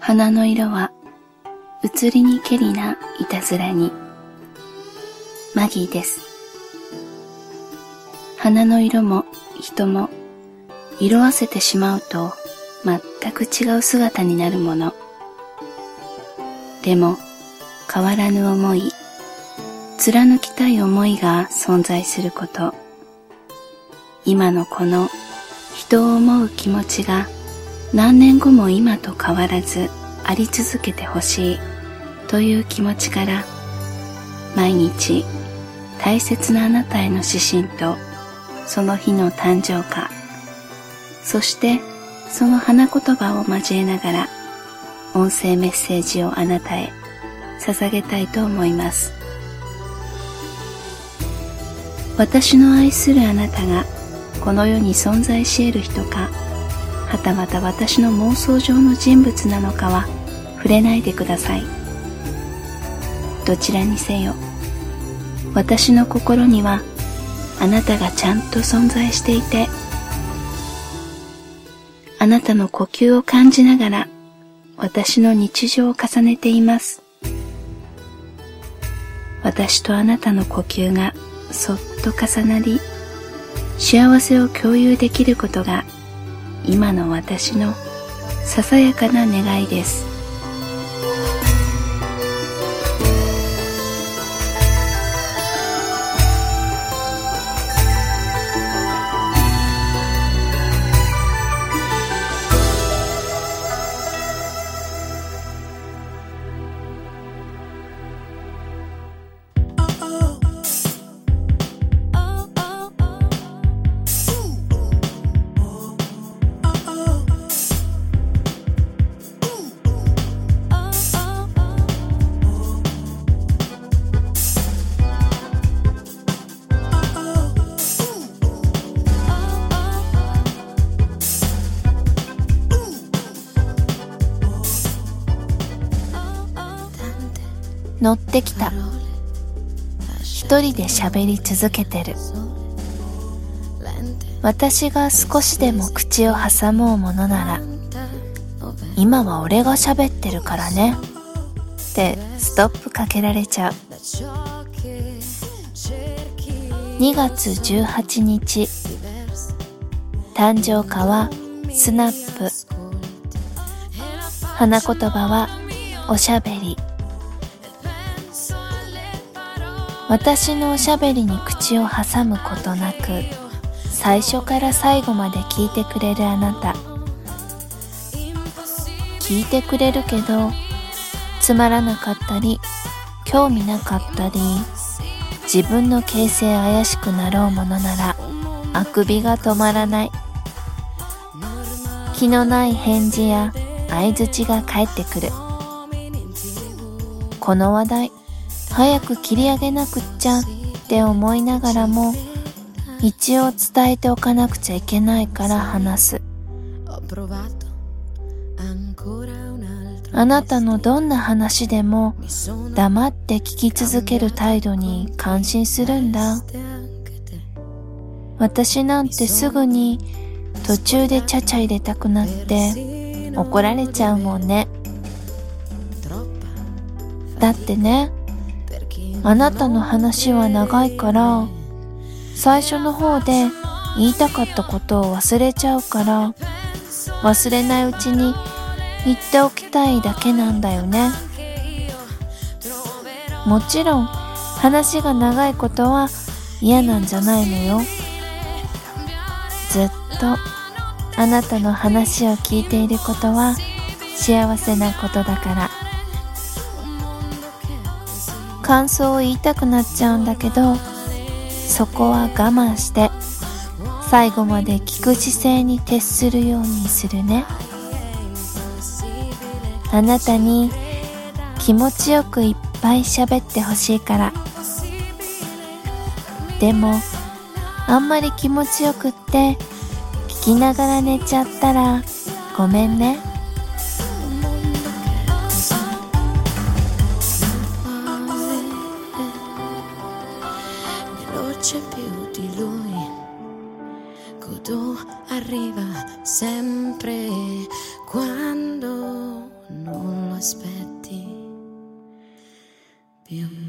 花の色は移りにけりないたずらに。マギーです。花の色も人も色あせてしまうと全く違う姿になるもの。でも変わらぬ思い貫きたい思いが存在すること。今のこの人を思う気持ちが何年後も今と変わらずあり続けてほしいという気持ちから毎日大切なあなたへの指針とその日の誕生花そしてその花言葉を交えながら音声メッセージをあなたへ捧げたいと思います。私の愛するあなたがこの世に存在し得る人かはたまた私の妄想上の人物なのかは触れないでください。どちらにせよ私の心にはあなたがちゃんと存在していてあなたの呼吸を感じながら私の日常を重ねています。私とあなたの呼吸がそっと重なり幸せを共有できることが今の私のささやかな願いです。乗ってきた。一人で喋り続けてる。私が少しでも口を挟もうものなら今は俺が喋ってるからね。ってストップかけられちゃう。2月18日誕生花はスナップ。花言葉はおしゃべり。私のおしゃべりに口を挟むことなく最初から最後まで聞いてくれるあなた。聞いてくれるけどつまらなかったり興味なかったり自分の形勢怪しくなろうものならあくびが止まらない。気のない返事や相づちが返ってくる。この話題早く切り上げなくっちゃって思いながらも一応伝えておかなくちゃいけないから話す。あなたのどんな話でも黙って聞き続ける態度に感心するんだ。私なんてすぐに途中でちゃちゃ入れたくなって怒られちゃうもんね。だってねあなたの話は長いから最初の方で言いたかったことを忘れちゃうから忘れないうちに言っておきたいだけなんだよね。もちろん話が長いことは嫌なんじゃないのよ。ずっとあなたの話を聞いていることは幸せなことだから。感想を言いたくなっちゃうんだけどそこは我慢して最後まで聞く姿勢に徹するようにするね。あなたに気持ちよくいっぱい喋ってほしいから。でもあんまり気持ちよくって聞きながら寝ちゃったらごめんね。Godot arriva sempre quando non lo aspetti più.